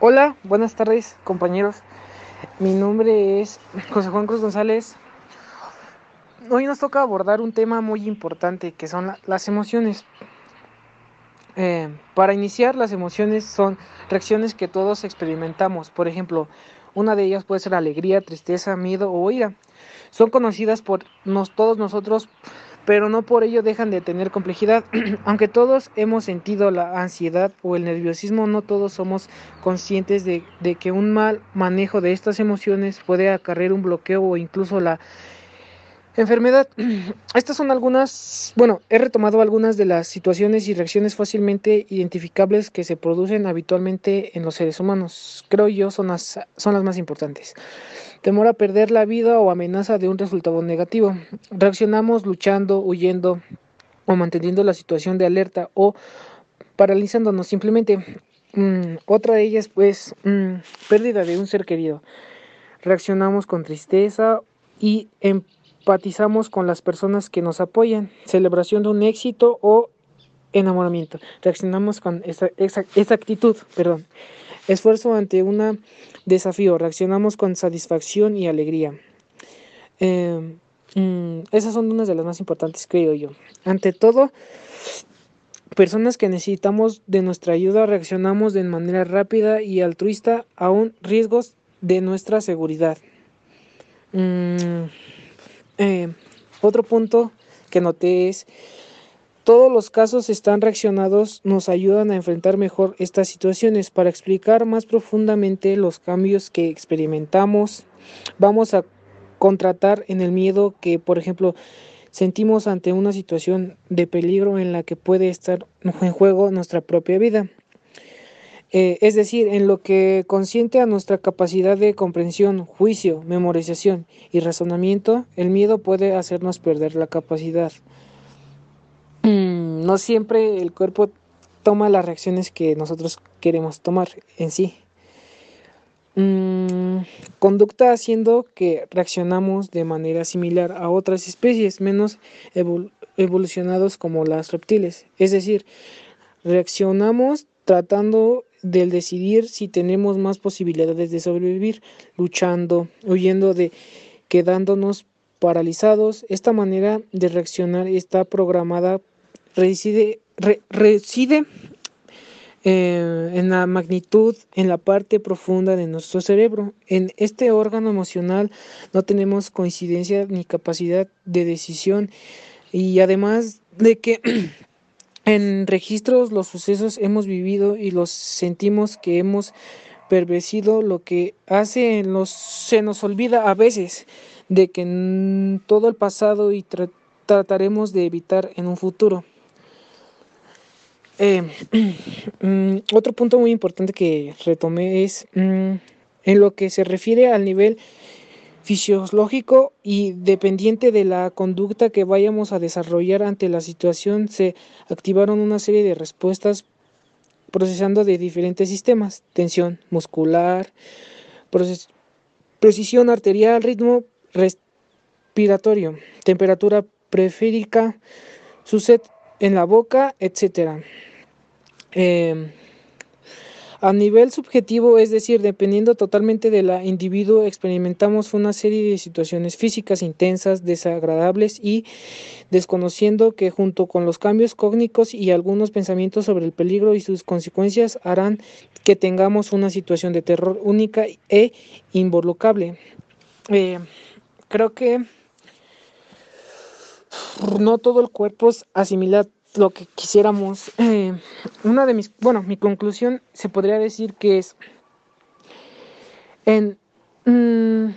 Hola, buenas tardes compañeros. Mi nombre es José Juan Cruz González. Hoy nos toca abordar un tema muy importante que son las emociones. Eh, para iniciar, las emociones son reacciones que todos experimentamos. Por ejemplo, una de ellas puede ser alegría, tristeza, miedo o ira. Son conocidas por nos, todos nosotros pero no por ello dejan de tener complejidad. Aunque todos hemos sentido la ansiedad o el nerviosismo, no todos somos conscientes de, de, que un mal manejo de estas emociones puede acarrear un bloqueo o incluso la Enfermedad. Estas son algunas, bueno, he retomado algunas de las situaciones y reacciones fácilmente identificables que se producen habitualmente en los seres humanos. Creo yo son las, son las más importantes. Temor a perder la vida o amenaza de un resultado negativo. Reaccionamos luchando, huyendo o manteniendo la situación de alerta o paralizándonos simplemente. Mm, otra de ellas, pues, mm, pérdida de un ser querido. Reaccionamos con tristeza y en empatizamos con las personas que nos apoyan, celebración de un éxito o enamoramiento. Reaccionamos con esa, actitud, perdón. Esfuerzo ante un desafío, reaccionamos con satisfacción y alegría. Em, mm, esas son unas de las más importantes, creo yo. Ante todo, personas que necesitamos de nuestra ayuda, reaccionamos de manera rápida y altruista a un riesgos de nuestra seguridad. Mm, eh, otro punto que noté es, todos los casos están reaccionados, nos ayudan a enfrentar mejor estas situaciones. Para explicar más profundamente los cambios que experimentamos, vamos a contratar en el miedo que, por ejemplo, sentimos ante una situación de peligro en la que puede estar en juego nuestra propia vida. Eh, es decir, en lo que consiente a nuestra capacidad de comprensión, juicio, memorización y razonamiento, el miedo puede hacernos perder la capacidad. Mm, no siempre el cuerpo toma las reacciones que nosotros queremos tomar en sí. Mm, conducta haciendo que reaccionamos de manera similar a otras especies menos evolucionados como las reptiles. Es decir, reaccionamos tratando del decidir si tenemos más posibilidades de sobrevivir, luchando, huyendo de quedándonos paralizados. Esta manera de reaccionar está programada, reside, reside eh, en la magnitud, en la parte profunda de nuestro cerebro. En este órgano emocional no tenemos coincidencia ni capacidad de decisión y además de que En registros los sucesos hemos vivido y los sentimos que hemos pervertido lo que hace se nos olvida a veces de que todo el pasado y trataremos de evitar en un futuro. Eh, mm, otro punto muy importante que retomé es mm, en lo que se refiere al nivel fisiológico y dependiente de la conducta que vayamos a desarrollar ante la situación, se activaron una serie de respuestas procesando de diferentes sistemas, tensión muscular, precisión arterial, ritmo respiratorio, temperatura preférica, su set en la boca, etc. A nivel subjetivo, es decir, dependiendo totalmente del individuo, experimentamos una serie de situaciones físicas intensas, desagradables y desconociendo que junto con los cambios cógnicos y algunos pensamientos sobre el peligro y sus consecuencias harán que tengamos una situación de terror única e involucrable. Eh, creo que no todo el cuerpo es asimilado lo que quisiéramos. Eh, una de mis, bueno, mi conclusión se podría decir que es en, mm,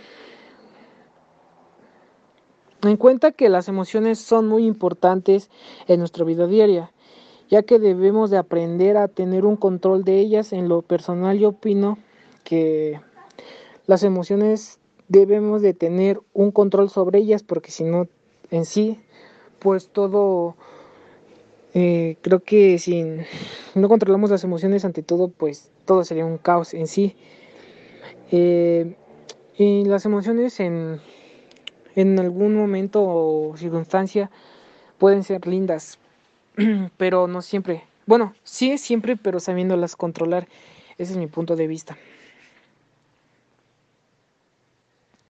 en cuenta que las emociones son muy importantes en nuestra vida diaria, ya que debemos de aprender a tener un control de ellas. En lo personal yo opino que las emociones debemos de tener un control sobre ellas porque si no en sí pues todo eh, creo que si no controlamos las emociones ante todo, pues todo sería un caos en sí. Eh, y las emociones en, en algún momento o circunstancia pueden ser lindas, pero no siempre. Bueno, sí es siempre, pero sabiéndolas controlar. Ese es mi punto de vista.